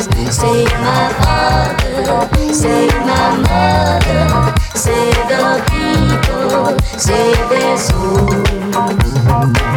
Save my father, save my mother, save the people, save their souls.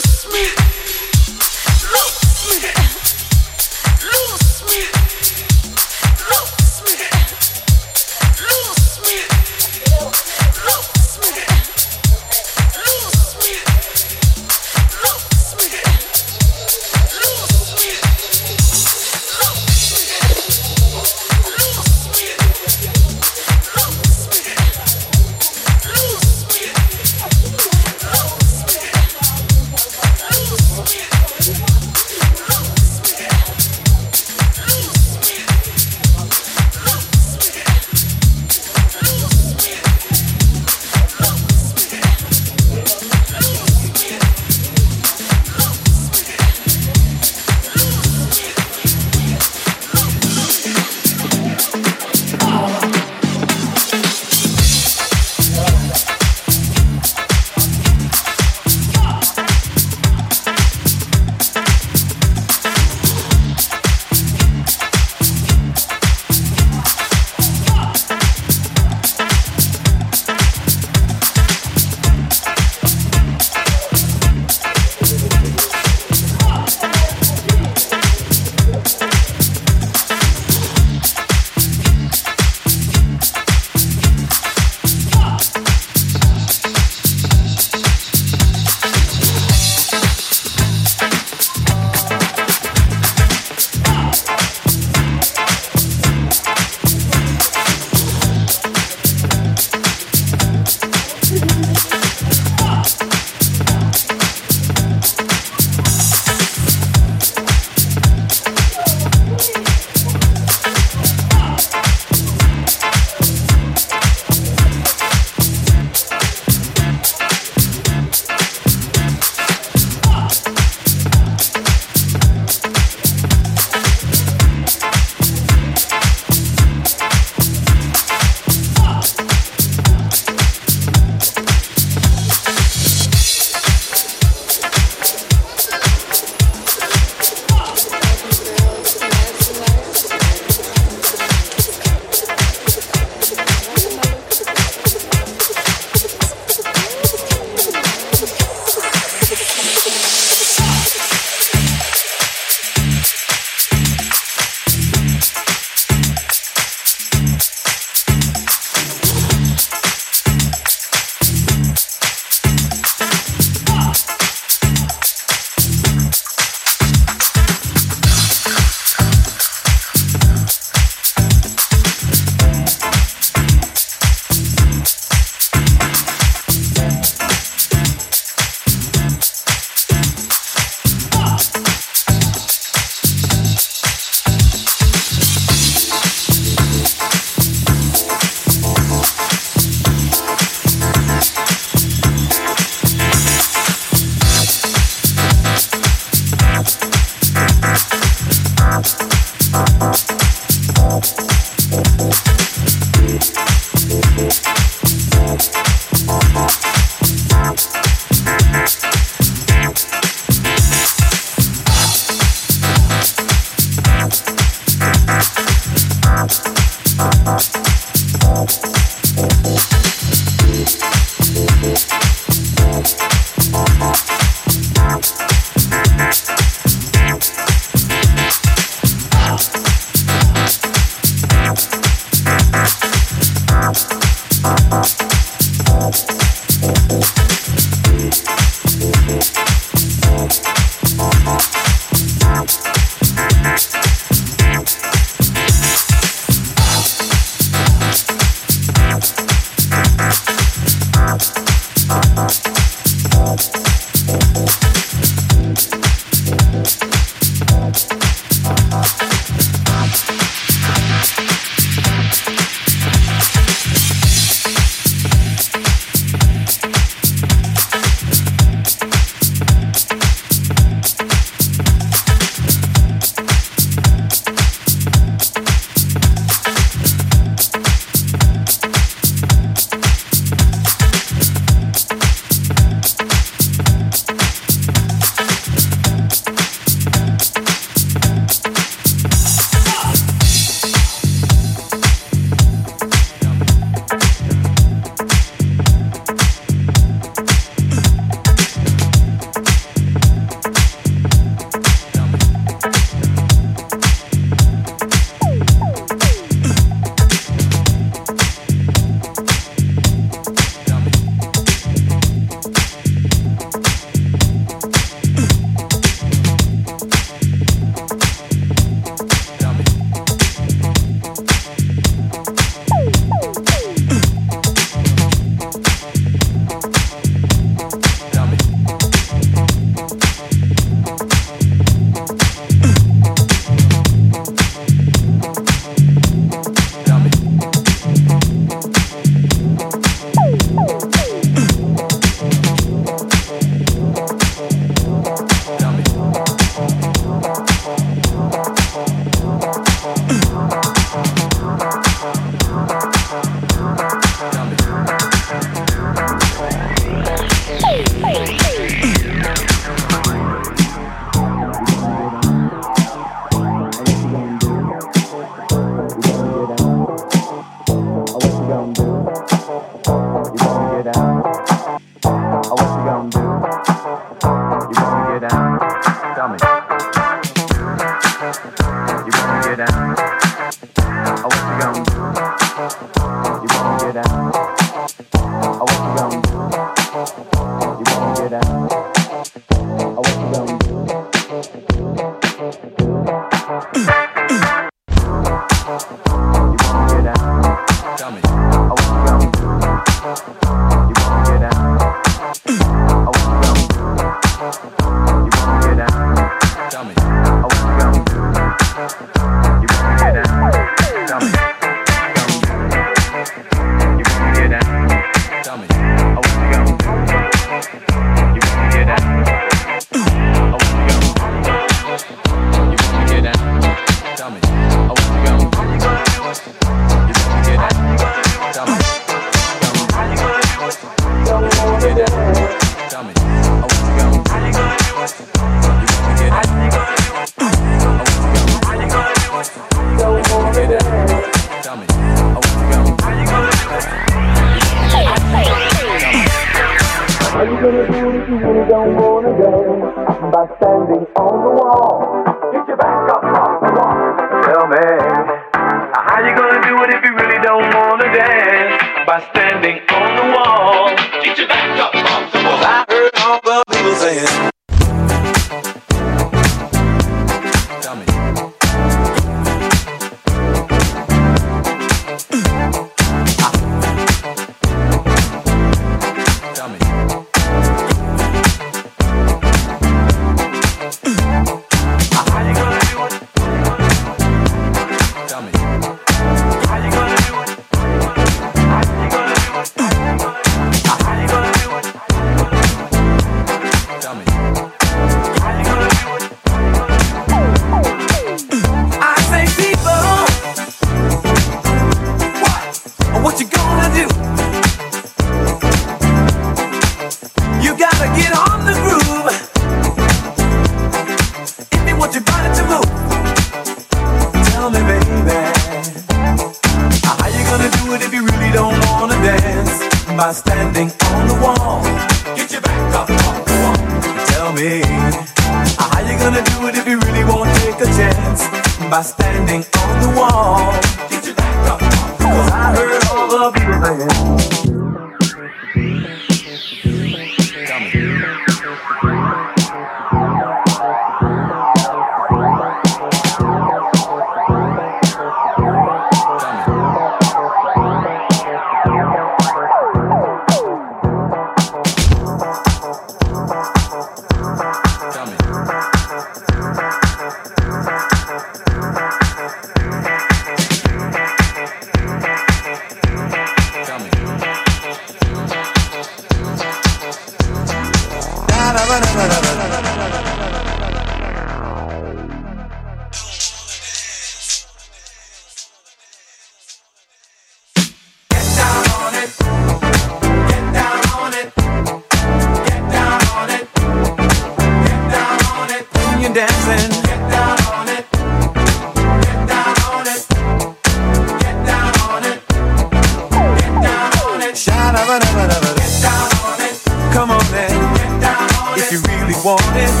Get